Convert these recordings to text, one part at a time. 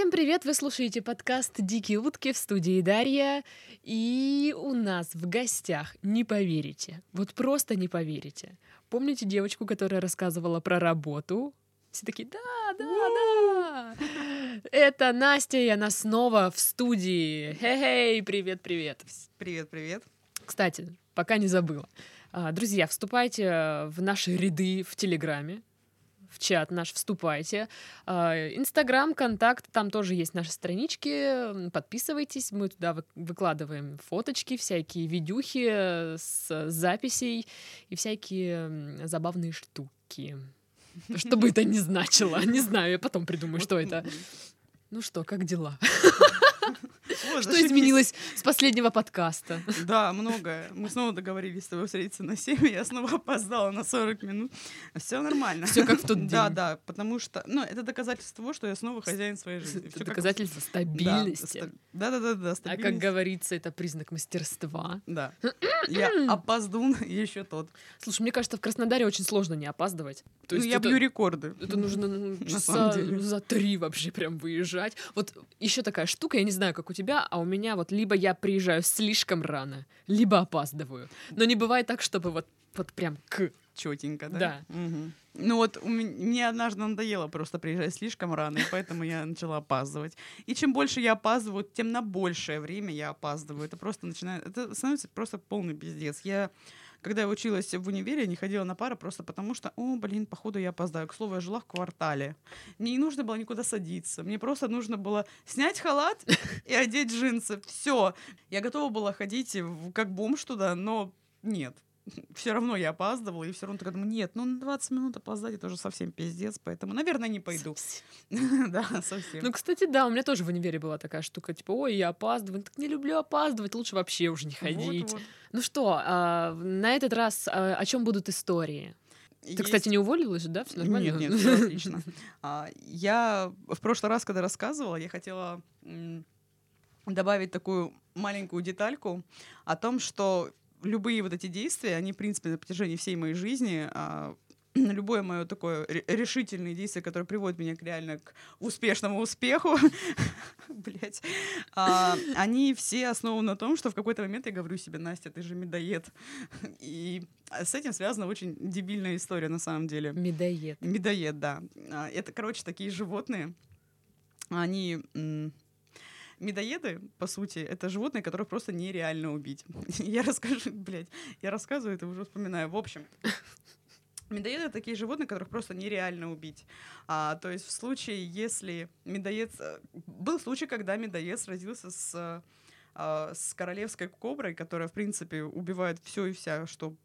Всем привет! Вы слушаете подкаст «Дикие утки» в студии Дарья. И у нас в гостях, не поверите, вот просто не поверите. Помните девочку, которая рассказывала про работу? Все такие, да, да, да. Это Настя, и она снова в студии. Хей-хей, привет-привет. Привет-привет. Кстати, пока не забыла. А, Друзья, вступайте в наши ряды в Телеграме в чат наш вступайте. А, Инстаграм, контакт, там тоже есть наши странички. Подписывайтесь, мы туда вы- выкладываем фоточки, всякие видюхи с записей и всякие забавные штуки. Что бы это ни значило, не знаю, я потом придумаю, что это. Ну что, как дела? Что изменилось с последнего подкаста? Да, многое. Мы снова договорились с тобой встретиться на 7, я снова опоздала на 40 минут. Все нормально. Всё как в тот Да, день. да, потому что, ну, это доказательство того, что я снова хозяин своей жизни. Это доказательство Да, стабильности. ста- Да-да-да, А как говорится, это признак мастерства. Да. Я опоздун еще тот. Слушай, мне кажется, в Краснодаре очень сложно не опаздывать. То Ну, я это, бью рекорды. это нужно ну, часа деле. за три вообще прям выезжать. Вот еще такая штука, я не знаю, как у тебя, а у меня вот либо я приезжаю слишком рано, либо опаздываю. Но не бывает так, чтобы вот, вот прям к. Четенько, да? Да. Мгм. Ну вот у меня, мне однажды надоело просто приезжать слишком рано, и поэтому я начала опаздывать. И чем больше я опаздываю, тем на большее время я опаздываю. Это просто начинает... Это становится просто полный пиздец. Я когда я училась в универе, не ходила на пары просто потому, что, о, блин, походу я опоздаю. К слову, я жила в квартале. Мне не нужно было никуда садиться. Мне просто нужно было снять халат и одеть джинсы. Все. Я готова была ходить как бомж туда, но нет. Все равно я опаздывала, и все равно такая думаю, нет, ну на 20 минут опоздать это уже совсем пиздец, поэтому, наверное, не пойду. Да, совсем. Ну, кстати, да, у меня тоже в универе была такая штука, типа, ой, я опаздываю, так не люблю опаздывать, лучше вообще уже не ходить. Ну что, а, на этот раз а, о чем будут истории? Ты, Есть- кстати, не уволилась да? Все нормально? Нет, нет, всё отлично. А, Я в прошлый раз, когда рассказывала, я хотела добавить такую маленькую детальку о том, что любые вот эти действия, они, в принципе, на протяжении всей моей жизни, а, любое мое такое ре- решительное действие, которое приводит меня к реально к успешному успеху, блять, они все основаны на том, что в какой-то момент я говорю себе, Настя, ты же медоед. И с этим связана очень дебильная история на самом деле. Медоед. Медоед, да. А, Это, короче, такие животные. Они... Медоеды, по сути, это животные, которых просто нереально убить. Я расскажу, блядь, я рассказываю это уже вспоминаю. В общем, медоеды — такие животные, которых просто нереально убить. А, то есть в случае, если медоед... э, Был случай, когда медоед сразился с, а, с королевской коброй, которая, в принципе, убивает все и вся, что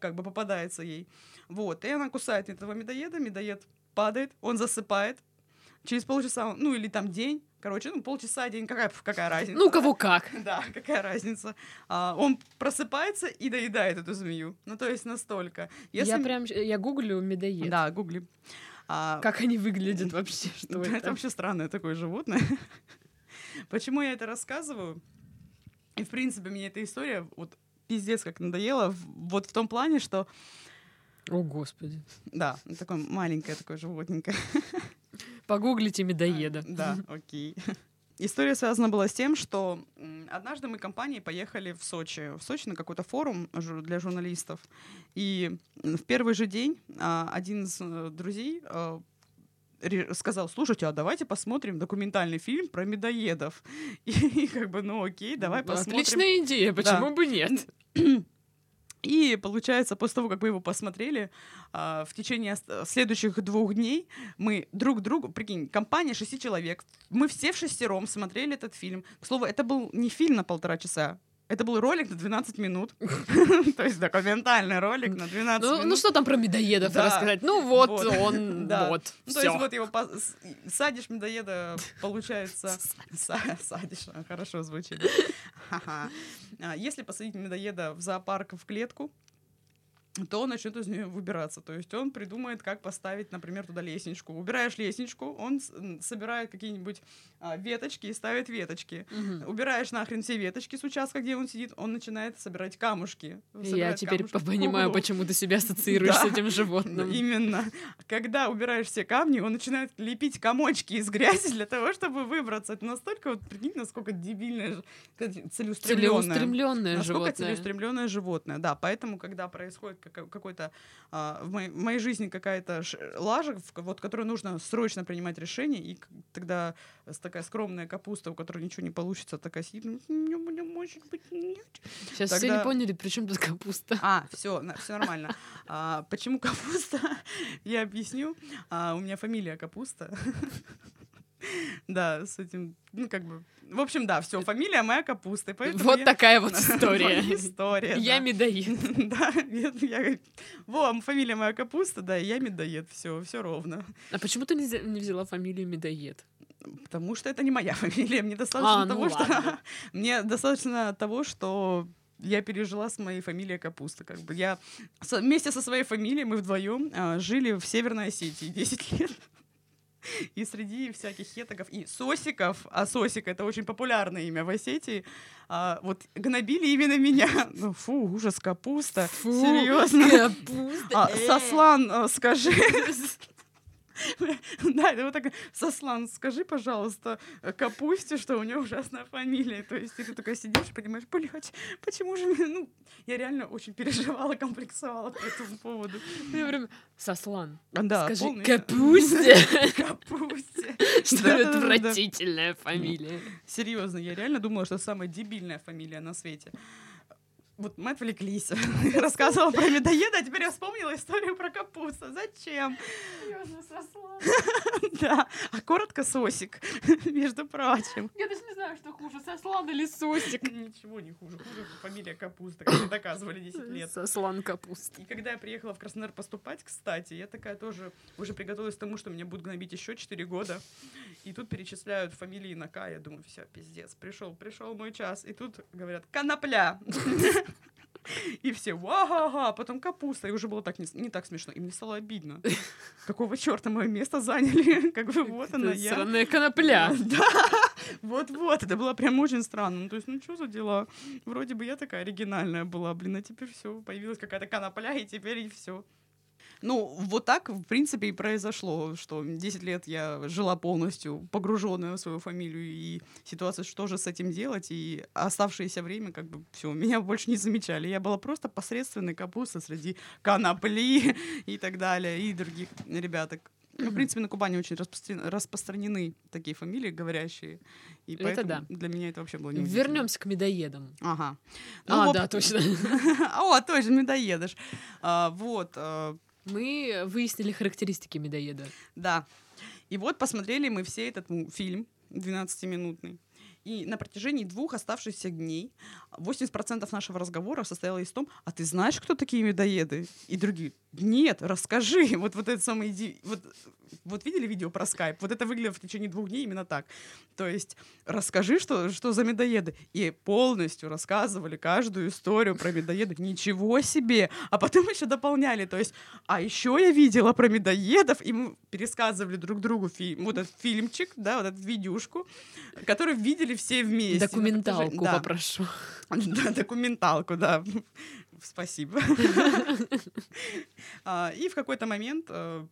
как бы попадается ей. Вот, и она кусает этого медоеда, медоед падает, он засыпает. Через полчаса, ну или там день, короче, ну полчаса, день, какая, какая разница? Ну, кого как. Да, какая разница. А, он просыпается и доедает эту змею. Ну, то есть настолько. Я Если- прям, я гуглю медоед. Да, гугли. А, Как они выглядят вообще? Что это это? вообще странное такое животное. Почему я это рассказываю? И, в принципе, мне эта история вот пиздец как надоела. Вот в том плане, что О, господи. Да, такое маленькое, такое животненькое. Погуглите медоеда. Да, окей. История связана была с тем, что однажды мы компанией поехали в Сочи. В Сочи на какой-то форум для журналистов. И в первый же день а, один из э, друзей ре- сказал, слушайте, а давайте посмотрим документальный фильм про медоедов. И, как бы, ну окей, давай Ну, посмотрим. Отличная идея, почему бы нет? И получается, после того, как мы его посмотрели, а, в течение следующих двух дней мы друг другу, прикинь, компания шести человек, мы все в шестером смотрели этот фильм. К слову, это был не фильм на полтора часа, это был ролик на 12 минут. То есть документальный ролик на 12 Ну, ну минут. что там про медоедов рассказать? Ну вот, он, вот, Ну, то есть вот его садишь медоеда, получается... Са- Садишь, хорошо звучит. А, Если посадить медоеда в зоопарк в клетку, то он начнет из нее выбираться. То есть он придумает, как поставить, например, туда лестничку. Убираешь лестничку, он собирает какие-нибудь а, веточки и ставит веточки. Мгм. Убираешь нахрен все веточки с участка, где он сидит, он начинает собирать камушки. Я теперь понимаю, почему ты себя ассоциируешь с этим животным. Именно. Когда убираешь все камни, он начинает лепить комочки из грязи для того, чтобы выбраться. Это настолько, вот прикинь, насколько дебильное, целеустремленное. Целеустремленное Насколько животное. целеустремленное животное, да. Поэтому, когда происходит какой-то а, в, моей, в моей жизни какая-то лажа, вот, которую нужно срочно принимать решение, и тогда такая скромная капуста, у которой ничего не получится, такая сидит, «Ну, не, не может быть, нет. Сейчас все Тогда- не поняли, при чем тут капуста. А, все, все нормально. А, почему капуста? Я объясню. А, у меня фамилия капуста. Да, с этим, ну, как бы... В общем, да, все, фамилия моя капуста. Вот я- такая вот история. история, Я медоед. Да, я, во, фамилия моя капуста, да, я медоед, все, все ровно. А почему ты не взя- не взяла фамилию медоед? Потому что это не моя фамилия, мне достаточно А, ну того, что... ладно. Мне достаточно того, что я пережила с моей фамилией Капуста. Как бы я вместе со своей фамилией мы вдвоем а, жили в Северной Осетии 10 лет. И среди всяких хетагов и сосиков, а сосик это очень популярное имя в Осетии, а, вот гнобили именно меня. Ну фу, ужас, капуста. Фу, Серьезно. Капуста. А, э. Сослан, а, скажи. Да, это вот так, Сослан, скажи, пожалуйста, э, Капусте, что у нее ужасная фамилия. То есть ты такая сидишь и понимаешь, блядь, почему же... мне-» Ну, я реально очень переживала, комплексовала по этому поводу. Я прям, Сослан, Да, скажи полный- Капусте. Капусте. Что отвратительная фамилия. Серьезно, я реально думала, что самая дебильная фамилия на свете. Вот мы отвлеклись. Я рассказывала про медоеда, а теперь я вспомнила историю про капусту. Зачем? Да, а коротко сосик, между прочим. Я даже не знаю, что хуже, Сослан или Сосик. Ничего не хуже. Хуже фамилия Капуста, как доказывали 10 лет. Сослан Капуста. И когда я приехала в Краснодар поступать, кстати, я такая тоже уже приготовилась к тому, что меня будут гнобить еще 4 года. И тут перечисляют фамилии на К. Я думаю, все, пиздец, пришел, пришел мой час. И тут говорят, конопля. И все, ва-га-га, потом капуста. И уже было так не, не так смешно. И мне стало обидно. Какого черта мое место заняли? Как бы вот она я. Сраная конопля. Да, вот-вот, это было прям очень странно. Ну, то есть, ну что за дела? Вроде бы я такая оригинальная была, блин, а теперь все, появилась какая-то конопля, и теперь и все. Ну, вот так, в принципе, и произошло, что 10 лет я жила полностью погруженная в свою фамилию, и ситуация, что же с этим делать, и оставшееся время, как бы, все, меня больше не замечали. Я была просто посредственной капуста среди конопли и так далее, и других ребяток. Ну, в принципе, на Кубани очень распростран- распространены такие фамилии говорящие. И Это поэтому да. для меня это вообще было не Вернемся к медоедам. Ага. Ну, А, вот- да, точно. О, точно, медоедыш. А, вот, а, Мы выяснили характеристики медоеда. да. И вот посмотрели мы все этот фильм 12-минутный. И на протяжении двух оставшихся дней 80% нашего разговора состояло из том, а ты знаешь, кто такие медоеды? И другие, нет, расскажи. Вот, вот это самое... иди- Вот, вот видели видео про скайп? Вот это выглядело в течение двух дней именно так. То есть расскажи, что, что за медоеды. И полностью рассказывали каждую историю про медоедов. Ничего себе! А потом еще дополняли. То есть, а еще я видела про медоедов, и мы пересказывали друг другу фильм, вот этот фильмчик, да, вот эту видюшку, который видели все вместе. на Документалку да. попрошу. Да, документалку, да. Спасибо. А, И в какой-то момент э,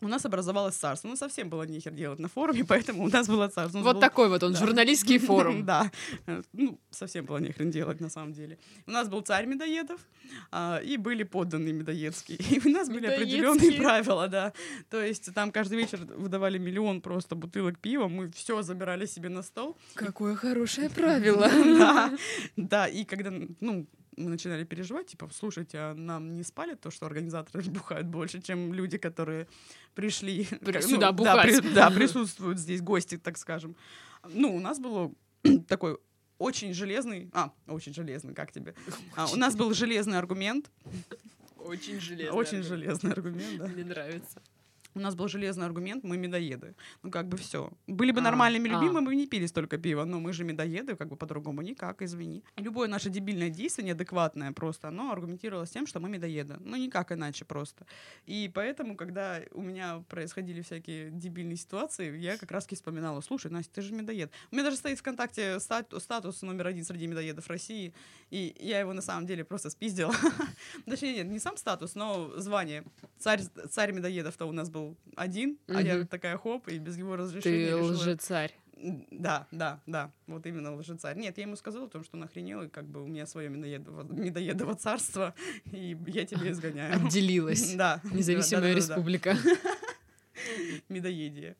у нас образовалось царство. Ну, совсем было нехер делать на форуме, поэтому у нас было царство. У нас Вот был- такой вот он, да. журналистский форум. Да. Э, Ну, совсем было нехрен делать, на самом деле. У нас был царь медоедов, а, и были подданные медоедские. И у нас были определенные правила, да. То есть там каждый вечер выдавали миллион просто бутылок пива, мы все забирали себе на стол. Какое хорошее правило. Да, да, и когда, ну, мы начинали переживать, типа, слушайте, а нам не спалят то, что организаторы бухают больше, чем люди, которые пришли При- ну, сюда да, бухать. при- да, присутствуют здесь гости, так скажем. Ну, у нас было такой очень железный, а, очень железный, как тебе? А, у нас был железный аргумент, Очень железно. очень железный аргумент, да. Мне нравится. У нас был железный аргумент, мы медоеды. Ну, как бы все. Были бы А, нормальными а. людьми, мы бы не пили столько пива, но мы же медоеды, как бы по-другому никак, извини. Любое наше дебильное действие, неадекватное просто, оно аргументировалось тем, что мы медоеды. Ну, никак иначе просто. И поэтому, когда у меня происходили всякие дебильные ситуации, я как раз-таки вспоминала, слушай, Настя, ты же медоед. У меня даже стоит ВКонтакте стат- статус номер один среди медоедов России, и я его на самом деле просто спиздила. Точнее, нет, не сам статус, но звание. Царь, царь медоедов-то у нас был один, а я такая хоп, и без его разрешения Ты решила- лжецарь. Да, да, да, вот именно лжецарь. Нет, я ему сказала о том, что он охренел, и как бы у меня свое медоедово, медоедово царство, и я тебя изгоняю. Отделилась. Да. Независимая да-да-да-да. республика. Медоедие.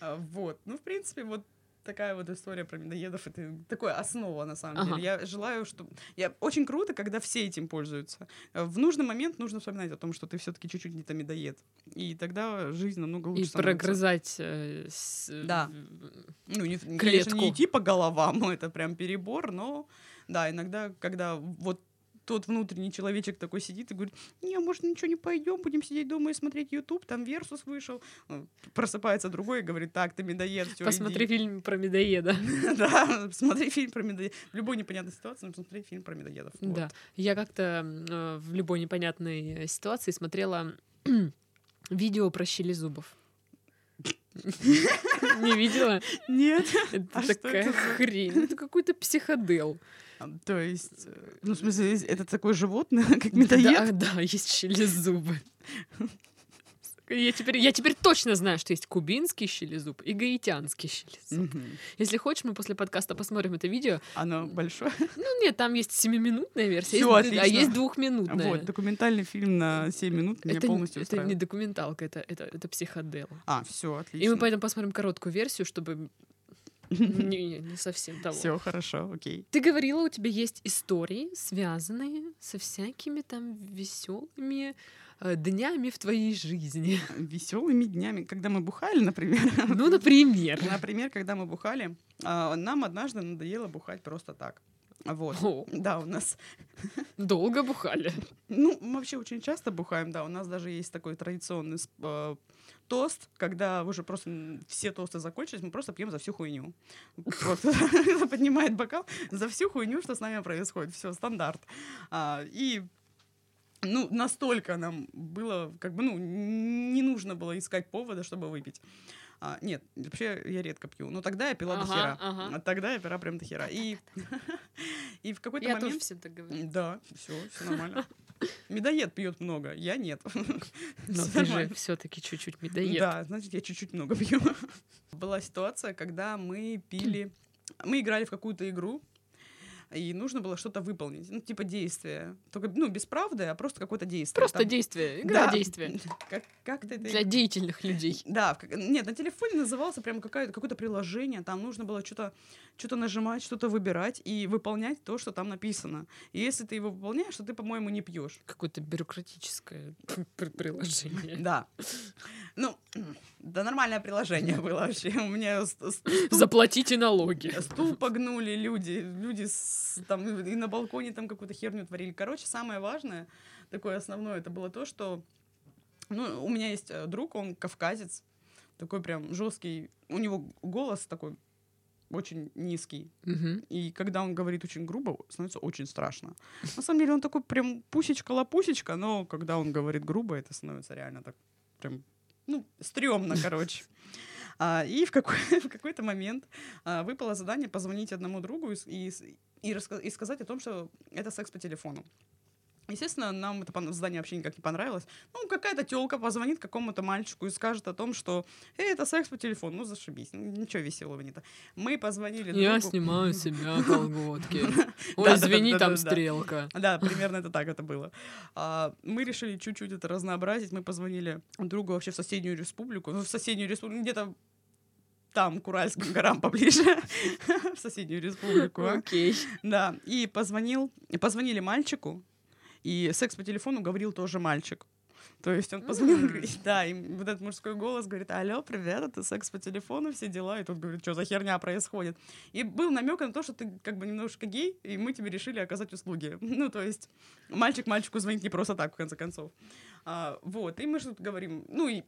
А, Вот. Ну, в принципе, вот такая вот история про медоедов. Это такое основа, на самом Ага. деле. Я желаю, что... Я... Очень круто, когда все этим пользуются. Э, В нужный момент нужно вспоминать о том, что ты все таки чуть-чуть не то медоед. И тогда жизнь намного лучше И становится. прогрызать... э, с- Да. в- Ну, не, конечно, клетку. не идти по головам, это прям перебор, но да, иногда, когда вот тот внутренний человечек такой сидит и говорит, не, может, ничего не пойдем, будем сидеть дома и смотреть YouTube, там Версус вышел. Ну, Просыпается другой и говорит, так, ты медоед, всё, Посмотри иди». фильм про медоеда. Да, смотри фильм про медоедов. В любой непонятной ситуации нужно смотреть фильм про медоедов. Да. Я как-то э, в любой непонятной э, ситуации смотрела видео про щели зубов. Не видела? Нет. Это А такая хрень. Это какой-то психодел. То есть, э, ну, в смысле, это такое животное, как медоед? Да, да, есть щелезубы. Я теперь, я теперь точно знаю, что есть кубинский щелезуб и гаитянский щелезуб. Мгм. Если хочешь, мы после подкаста посмотрим это видео. Оно большое. Ну нет, там есть семиминутная версия, Всё, есть- а есть двухминутная. Вот, документальный фильм на 7 минут меня это, полностью это устраивает. не документалка, это, это, это психодел. А, все, И отлично. мы поэтому посмотрим короткую версию, чтобы не, не- не совсем того. Все хорошо, окей. Ты говорила, у тебя есть истории, связанные со всякими там веселыми днями в твоей жизни. Веселыми днями, когда мы бухали, например. Ну, например. Например, когда мы бухали, а, нам однажды надоело бухать просто так. Вот. О, Да, у нас, долго бухали. ну, мы вообще очень часто бухаем, да, у нас даже есть такой традиционный э, тост, когда уже просто все тосты закончились, мы просто пьем за всю хуйню. Просто поднимает бокал за всю хуйню, что с нами происходит. Все, стандарт. А, И ну, настолько нам было, как бы, ну, не нужно было искать повода, чтобы выпить. А, нет, вообще я редко пью. Но тогда я пила до Ага, хера. ага. А Тогда я пила прям до хера. И, и в какой-то Я тоже момент... всем так говорю. Да, все, все нормально. Медоед пьет много, я нет. Но ты же все-таки чуть-чуть медоед. Да, значит, я чуть-чуть много пью. Была ситуация, когда мы пили... Мы играли в какую-то игру, и нужно было что-то выполнить. Ну, типа действие. Только, ну, без правды, а просто какое-то действие. Просто Там- действие, игра Да. действия. Как, как это... Для деятельных людей. Да, нет, на телефоне назывался прям какое-то приложение, там нужно было что-то что нажимать, что-то выбирать и выполнять то, что там написано. И если ты его выполняешь, то ты, по-моему, не пьешь. Какое-то бюрократическое пр- приложение. Да. Ну, да нормальное приложение было вообще. У меня Заплатите налоги. стул погнули люди, люди с- там и на балконе там какую-то херню творили. Короче, самое важное, такое основное, это было то, что ну, у меня есть э, друг, он кавказец, такой прям жесткий, у него голос такой очень низкий. Мгм. И когда он говорит очень грубо, становится очень страшно. На самом деле он такой прям пусечка-лопусечка, но когда он говорит грубо, это становится реально так прям, ну, стрёмно, короче. А, и в, какой, в какой-то момент а, выпало задание позвонить одному другу и, и, и, раска- и сказать о том, что это секс по телефону. Естественно, нам это задание вообще никак не понравилось. Ну, какая-то телка позвонит какому-то мальчику и скажет о том, что «Эй, это секс по телефону». Ну, зашибись. Ну, ничего веселого не то. Мы позвонили Я другу. снимаю себя колготки. Ой, извини, там стрелка. Да, примерно это так это было. А, мы решили чуть-чуть это разнообразить. Мы позвонили другу вообще в соседнюю республику. Ну, в соседнюю республику, где-то там, к Уральским горам поближе, в соседнюю республику. а. Окей. Да, и позвонил, позвонили мальчику, и секс по телефону говорил тоже мальчик. То есть он позвонил, говорит, да, и вот этот мужской голос говорит, алло, привет, это секс по телефону, все дела, и тут говорит, что за херня происходит. И был намек на то, что ты как бы немножко гей, и мы тебе решили оказать услуги. Ну, то есть мальчик мальчику звонит не просто так, в конце концов. А, вот, и мы тут говорим, ну и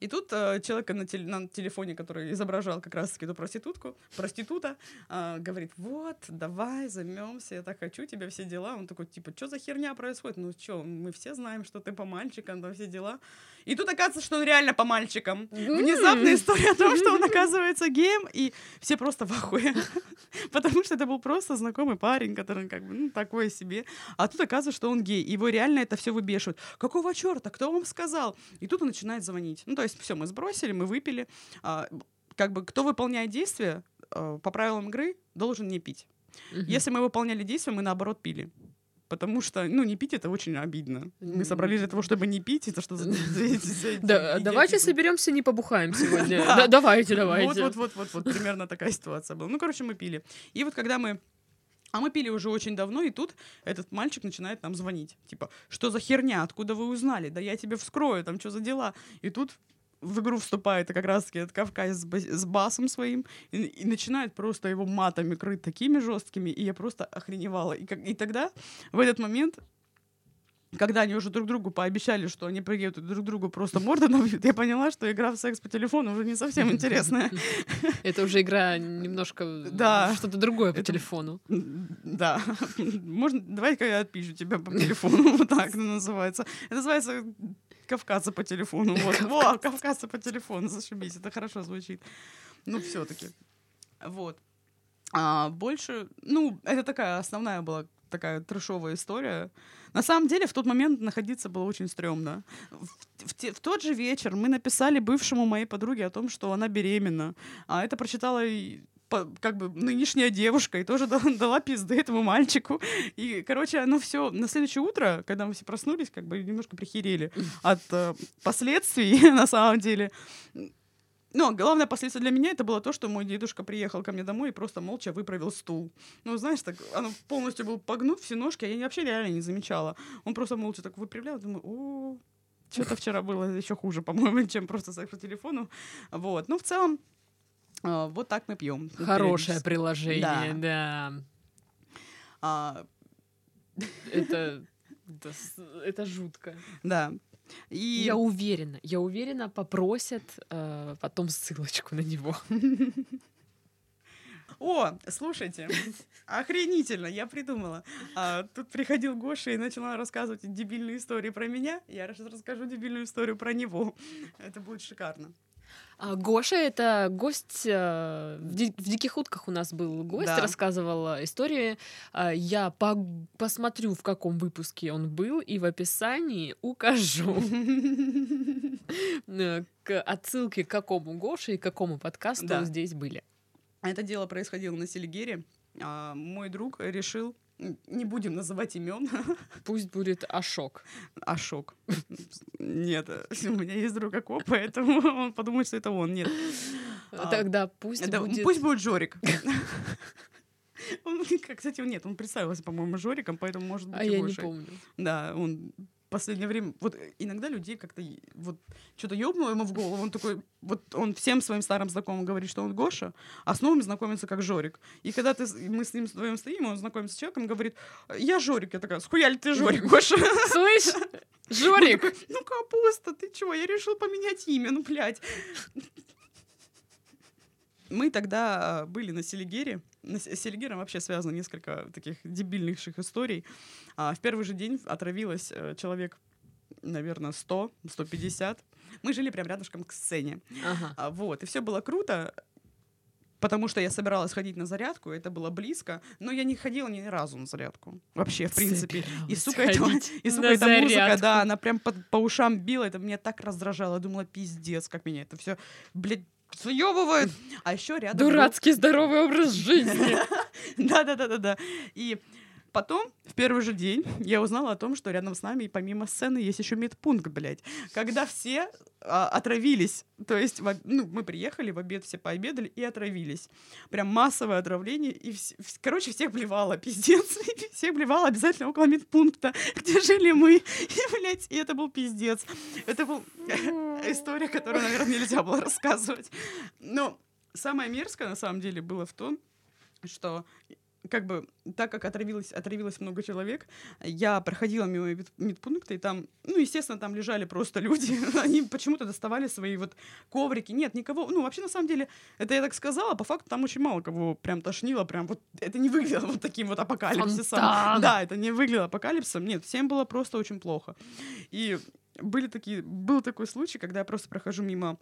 и тут э, человек на, теле, на телефоне, который изображал как раз-таки эту проститутку, проститута, э, говорит, вот, давай, займемся, я так хочу тебя, все дела. Он такой, типа, что за херня происходит? Ну что, мы все знаем, что ты по мальчикам, да, все дела. И тут оказывается, что он реально по мальчикам. Внезапная история о том, что он оказывается геем, и все просто в ахуе. Потому что это был просто знакомый парень, который как бы, ну, такой себе. А тут оказывается, что он гей. Его реально это все выбешивает. Какого черта? Кто вам сказал? И тут он начинает звонить. Ну, то есть все, мы сбросили, мы выпили. А, как бы кто выполняет действия а, по правилам игры, должен не пить. Угу. Если мы выполняли действия, мы наоборот пили. Потому что, ну, не пить это очень обидно. Мы собрались для того, чтобы не пить, это что за... Да, давайте соберемся, не побухаем сегодня. Давайте, давайте. Вот, вот, вот, вот, примерно такая ситуация была. Ну, короче, мы пили. И вот когда мы а мы пили уже очень давно, и тут этот мальчик начинает нам звонить. Типа, что за херня, откуда вы узнали? Да я тебе вскрою, там что за дела? И тут в игру вступает как раз-таки этот Кавказ с, с басом своим и, и начинает просто его матами крыть такими жесткими, и я просто охреневала. И, как, и тогда, в этот момент, когда они уже друг другу пообещали, что они приедут друг другу просто морды набьют, я поняла, что игра в секс по телефону уже не совсем интересная. Это уже игра немножко да. что-то другое по телефону. Да. Можно, давай-ка я отпишу тебя по телефону, вот так называется. Это называется Кавказа по телефону. Вот. Во, Кавказа по телефону, зашибись, это хорошо звучит. Ну, все-таки. Вот. А больше, ну, это такая основная была такая трешовая история. На самом деле, в тот момент находиться было очень стрёмно. В, в, те, в тот же вечер мы написали бывшему моей подруге о том, что она беременна. А это прочитала по, как бы нынешняя девушка и тоже дала, дала пизды этому мальчику. И, короче, оно все на следующее утро, когда мы все проснулись, как бы немножко прихерели от э, последствий, на самом деле. Но главное последствие для меня это было то, что мой дедушка приехал ко мне домой и просто молча выправил стул. Ну, знаешь, так, оно полностью был погнут, все ножки, а я вообще реально не замечала. Он просто молча так выправлял, думаю, о, что-то вчера было еще хуже, по-моему, чем просто секс по телефону. Вот. Ну, в целом, а, вот так мы пьем. Хорошее приложение, да. да. А... Это, это, это жутко. Да. И... Я уверена, я уверена, попросят э, потом ссылочку на него. О, слушайте, охренительно, я придумала. А, тут приходил Гоша и начала рассказывать дебильные истории про меня. Я сейчас расскажу дебильную историю про него. Это будет шикарно. А Гоша это гость э, в, ди- в диких утках у нас был гость, да. рассказывал истории. Э, я по- посмотрю, в каком выпуске он был, и в описании укажу э, к отсылке к какому Гоше и какому подкасту здесь были. Это дело происходило на Селигере. А, мой друг решил не будем называть имен. Пусть будет Ашок. Ашок. Нет, у меня есть друг Ако, поэтому он подумает, что это он. Нет. А, Тогда пусть это, будет... Пусть будет Жорик. Он, кстати, нет, он представился, по-моему, Жориком, поэтому может быть А я не помню. Да, он последнее время, вот э, иногда людей как-то вот что-то ёбнуло ему в голову, он такой, вот он всем своим старым знакомым говорит, что он Гоша, а с новым знакомится как Жорик. И когда ты, мы с ним вдвоем стоим, он знакомится с человеком, говорит, я Жорик. Я такая, схуя ли ты Жорик, Гоша? Слышь, Жорик! Ну, капуста, ты чего? Я решил поменять имя, ну, блядь. Мы тогда а, были на Селигере. С Селигером вообще связано несколько таких дебильнейших историй. А в первый же день отравилось э, человек, наверное, 100, 150. Мы жили прям рядышком к сцене. Ага. А, вот, и все было круто потому что я собиралась ходить на зарядку, это было близко, но я не ходила ни разу на зарядку. Вообще, в принципе. И, сука, это, и, сука, эта музыка, да, она прям по, по ушам била, это меня так раздражало. Я думала, пиздец, как меня это все, блядь, съебывает. А еще рядом... Дурацкий был... здоровый образ жизни. Да-да-да-да-да. И потом, в первый же день, я узнала о том, что рядом с нами, помимо сцены, есть еще медпункт, блядь. Когда все а, отравились. То есть, в, ну, мы приехали, в обед все пообедали и отравились. Прям массовое отравление. И, вс- вс- короче, всех блевало, пиздец. И всех блевало обязательно около медпункта, где жили мы. И, блядь, и это был пиздец. Это был история, которую, наверное, нельзя было рассказывать. Но самое мерзкое, на самом деле, было в том, что как бы, так как отравилось, отравилось много человек, я проходила мимо мед- медпункта, и там, ну, естественно, там лежали просто люди. Они почему-то доставали свои вот коврики. Нет, никого, ну, вообще, на самом деле, это я так сказала, по факту там очень мало кого прям тошнило, прям вот, это не выглядело вот таким вот апокалипсисом. Фонтан. Да, это не выглядело апокалипсисом. Нет, всем было просто очень плохо. И были такие, был такой случай, когда я просто прохожу мимо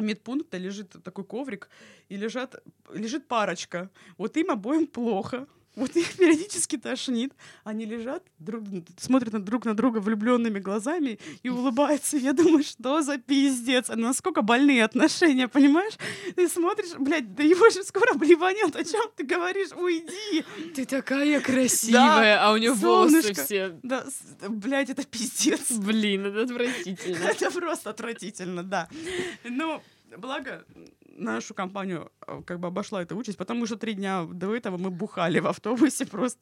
медпункта, лежит такой коврик, и лежат, лежит парочка. Вот им обоим плохо. Вот их периодически тошнит. Они лежат, друг, смотрят на друг на друга влюбленными глазами и улыбаются. Я думаю, что за пиздец? А насколько больные отношения, понимаешь? Ты смотришь, блядь, да его же скоро блеванет. О чем ты говоришь? Уйди! Ты такая красивая, а у нее волосы солнышко. все... Да, блядь, это пиздец. Блин, это отвратительно. Это просто отвратительно, да. Но благо нашу компанию э, как бы обошла эта участь, потому что три дня до этого мы бухали в автобусе просто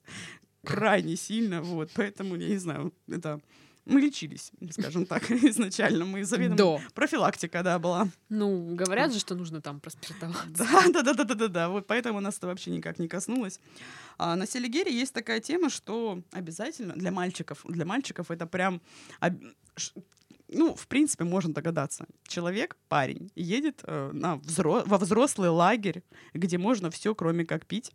крайне сильно, вот, поэтому, я не знаю, это... Мы лечились, скажем так, изначально. Мы заведомо... До. Профилактика, да, была. Ну, говорят же, что нужно там проспиртоваться. Да, да, да, да, да, да, да. Вот поэтому нас это вообще никак не коснулось. А на Селигере есть такая тема, что обязательно для мальчиков, для мальчиков это прям, ну, в принципе, можно догадаться. Человек, парень, едет э, на взро- во взрослый лагерь, где можно все, кроме как пить.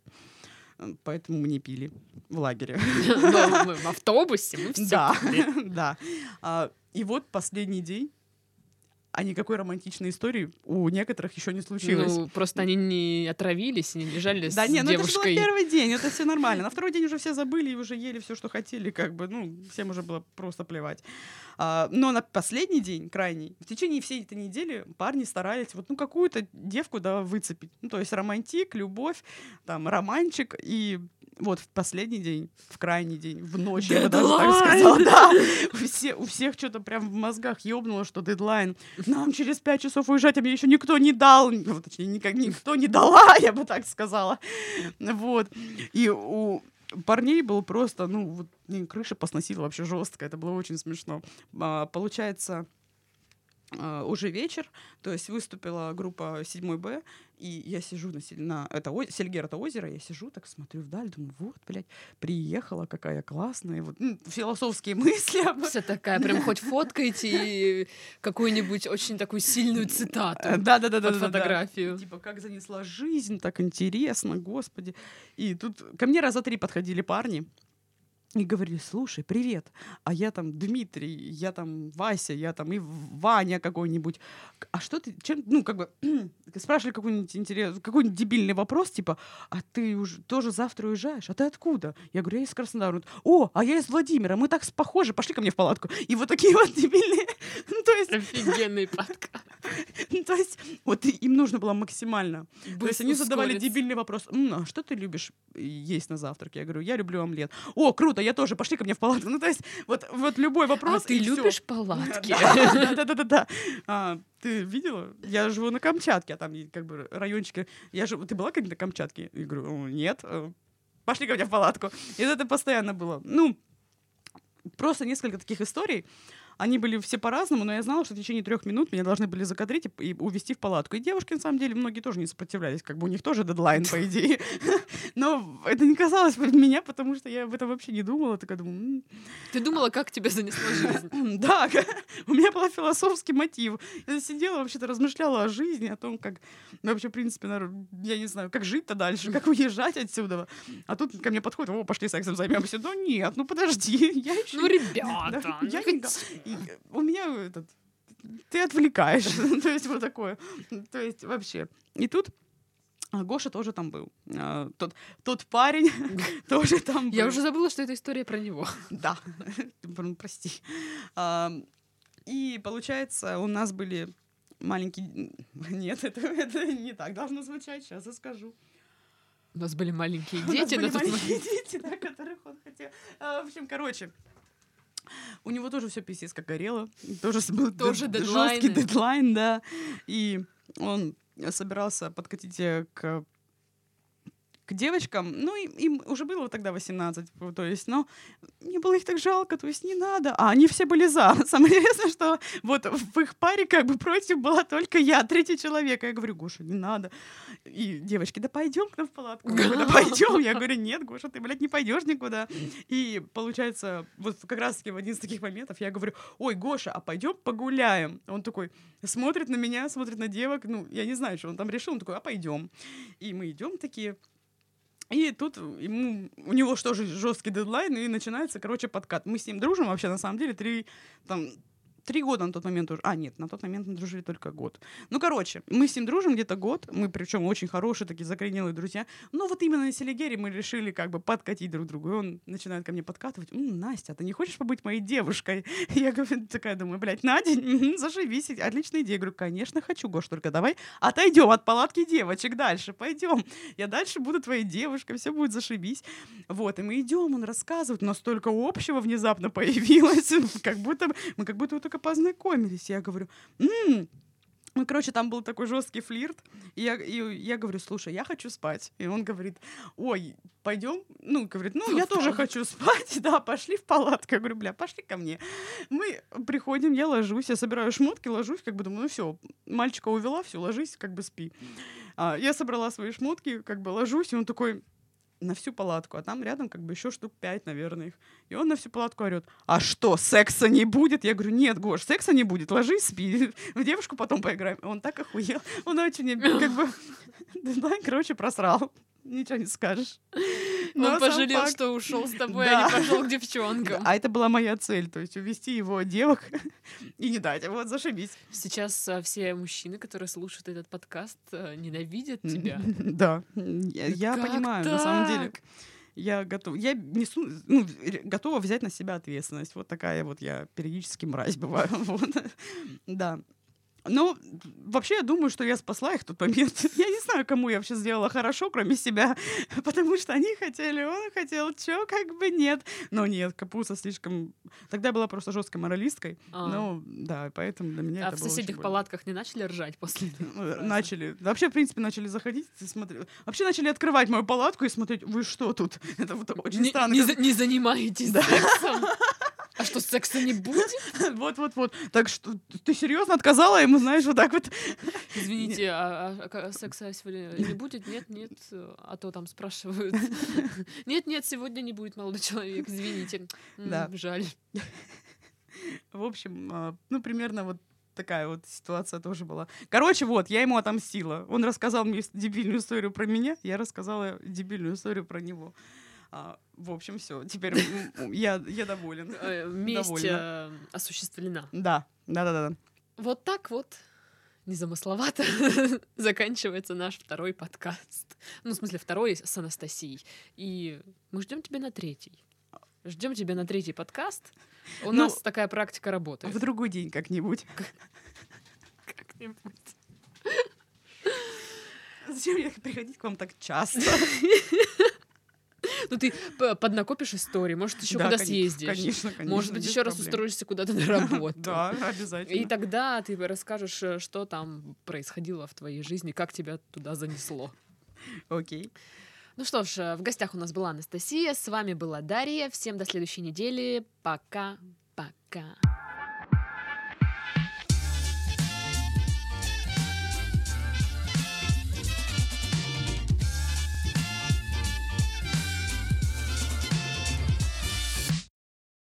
Э, Поэтому мы не пили в лагере. Но мы в автобусе, мы все Да, да. А, И вот последний день, а никакой романтичной истории у некоторых еще не случилось. Ну, просто они не отравились, не лежали Да, с не, ну это же девушкой. первый день, это все нормально. На второй день уже все забыли и уже ели все, что хотели, как бы, ну, всем уже было просто плевать. А, но на последний день, крайний, в течение всей этой недели парни старались вот, ну, какую-то девку, да, выцепить. Ну, то есть романтик, любовь, там, романчик, и вот в последний день, в крайний день, в ночь, я бы даже так сказала, да, у, все, у всех что-то прям в мозгах ёбнуло, что дедлайн. Нам через пять часов уезжать, а мне еще никто не дал. Ну, точнее, никак, никто не дала, я бы так сказала. Вот. И у парней был просто, ну, вот, крыша посносила вообще жестко. Это было очень смешно. А, получается, уже вечер, то есть выступила группа 7 Б, и я сижу на, на это, о- Сельгер, это озеро, я сижу, так смотрю вдаль, думаю, вот, блядь, приехала, какая классная, вот, м, философские мысли Вся такая, прям хоть фоткаете и какую-нибудь очень такую сильную цитату Э, Да, да, да, да, под фотографию. Типа, как занесла жизнь, так интересно, господи. И тут ко мне раза три подходили парни и говорили, слушай, привет, а я там Дмитрий, я там Вася, я там и Ваня какой-нибудь. А что ты, чем, ну, как бы, спрашивали какой-нибудь интерес, какой-нибудь дебильный вопрос, типа, а ты уже тоже завтра уезжаешь? А ты откуда? Я говорю, я из Краснодара. Он О, а я из Владимира, мы так похожи, пошли ко мне в палатку. И вот такие вот дебильные, ну, то есть, Офигенный подкаст. ну, то есть, вот им нужно было максимально то есть они задавали дебильный вопрос. «М, а что ты любишь есть на завтрак? Я говорю, я люблю омлет. О, круто, я тоже, пошли ко мне в палатку. Ну, то есть, вот, вот любой А вопрос. ты и всё. любишь палатки? Да, да, да, да, да. А, ты видела? Я живу на Камчатке, а там как бы райончики. Я живу. Ты была когда на Камчатке? Я говорю, «О, нет. Э, Пошли ко мне в палатку. И это постоянно было. Ну, просто несколько таких историй. Они были все по-разному, но я знала, что в течение трех минут меня должны были закадрить и, и увести в палатку. И девушки, на самом деле, многие тоже не сопротивлялись, как бы у них тоже дедлайн, по идее. Но это не касалось меня, потому что я об этом вообще не думала. Такая думаю, «М, Ты думала, как тебя занесла жизнь? Да, у меня был философский мотив. Я сидела, вообще-то размышляла о жизни, о том, как ну, вообще, в принципе, я не знаю, как жить-то дальше, как уезжать отсюда. А тут ко мне подходит, о, пошли сексом займемся. Да нет, ну подожди, я еще... Ну, ребята, ну я хоть- не и, э, У меня этот... Ты отвлекаешь. То есть вот такое. То есть вообще. И тут а, Гоша тоже там был. А, Тот, тот парень тоже там был. Я уже забыла, что эта история про него. Да, прости. А, И получается, у нас были маленькие... Нет, это, это не так должно звучать, сейчас я скажу. У нас были маленькие У нас дети были маленькие дети, да, которых он хотел. А, в общем, короче, у него тоже все писец как горело. Тоже был Тоже жесткий дедлайн, да. И он собирался подкатить э, к к девочкам, ну, им, им уже было тогда 18, то есть, но мне было их так жалко, то есть не надо. А они все были за. Самое интересное, что вот в их паре как бы против была только я, третий человек. А Я говорю, Гоша, не надо. И девочки, да пойдем к нам в палатку. Да пойдем. Я говорю, нет, Гоша, ты, блядь, не пойдешь никуда. И получается, вот как раз-таки в один из таких моментов я говорю, ой, Гоша, а пойдем погуляем. Он такой смотрит на меня, смотрит на девок, ну, я не знаю, что он там решил, он такой, а пойдем. И мы идем такие, и тут ему, у него что же жесткий дедлайн, и начинается, короче, подкат. Мы с ним дружим вообще, на самом деле, три, там, три года на тот момент уже. А, нет, на тот момент мы дружили только год. Ну, короче, мы с ним дружим где-то год, мы причем очень хорошие, такие закоренелые друзья. Но вот именно на Селигере мы решили как бы подкатить друг другу. И он начинает ко мне подкатывать. «М, Настя, ты не хочешь побыть моей девушкой? Я говорю, такая думаю, блядь, мгм, зашибись, отличная идея. Я говорю, конечно, хочу, Гош, только давай отойдем от палатки девочек дальше, пойдем. Я дальше буду твоей девушкой, все будет зашибись. Вот, и мы идем, он рассказывает, у нас столько общего внезапно появилось, как будто мы как будто вот только познакомились. Я говорю, «М, ну, короче, там был такой жесткий флирт. И я, и я говорю, слушай, я хочу спать. И он говорит, ой, пойдем. Ну, говорит, ну, я тоже хочу спать. Да, пошли в палатку. Я говорю, бля, пошли ко мне. Мы приходим, я ложусь, я собираю шмотки, ложусь, как бы думаю, ну все, мальчика увела, все, ложись, как бы спи. А, я собрала свои шмотки, как бы ложусь, и он такой на всю палатку, а там рядом как бы еще штук пять, наверное, их. И он на всю палатку орет, а что, секса не будет? Я говорю, нет, Гош, секса не будет, ложись, спи, в девушку потом поиграем. Он так охуел, он очень, как бы, дедлайн, короче, просрал. Ничего не скажешь. Но Он сам пожалел, факт- что ушел с тобой, Да. а не пошел к девчонкам. А это была моя цель, то есть увести его девок и не дать, вот зашибись. Сейчас а, все мужчины, которые слушают этот подкаст, а, ненавидят тебя. Да, я, я понимаю, на самом деле. так? Я готова, я несу, ну, готова взять на себя ответственность. Вот такая вот я периодически мразь бываю. Вот. Да. Но вообще я думаю, что я спасла их в тот момент. Я не знаю, кому я вообще сделала хорошо, кроме себя, потому что они хотели, он хотел, чё, как бы нет. Но нет, Капуса слишком... Тогда я была просто жесткой моралисткой. А. Ну, да, поэтому для меня А это в соседних палатках не начали ржать после этого? Фразы? Начали. Вообще, в принципе, начали заходить и смотреть. Вообще начали открывать мою палатку и смотреть, вы что тут? Это вот очень Не- странно. Не, за- не занимаетесь Да. сексом? А что, секса не будет? Вот-вот-вот. Так что ты серьезно отказала ему, знаешь, вот так вот. Извините, а, а- а секса сегодня не будет? Нет, нет, а то там спрашивают. Нет, нет, сегодня не будет, молодой человек, извините. Да. Жаль. В общем, а, ну, примерно вот такая вот ситуация тоже была. Короче, вот, я ему отомстила. Он рассказал мне дебильную историю про меня, я рассказала дебильную историю про него. А, в общем, все. Теперь я, я доволен. Э, Месть Довольно. э, осуществлена. Да, да-да-да. Вот так вот незамысловато заканчивается наш второй подкаст. Ну, в смысле, второй с Анастасией. И мы ждем тебя на третий. Ждем тебя на третий подкаст. У Ну, нас такая практика работает. В другой день как-нибудь. Как-нибудь. Зачем мне приходить к вам так часто? Ну, ты поднакопишь истории, может, еще Да, куда коне- съездишь. Конечно, конечно. Может быть, еще раз проблем. устроишься куда-то на работу. Да, обязательно. И тогда ты расскажешь, э, что там происходило в твоей жизни, как тебя туда занесло. Окей. Ну что ж, э, в гостях у нас была Анастасия, с вами была Дарья. Всем до следующей недели. Пока-пока.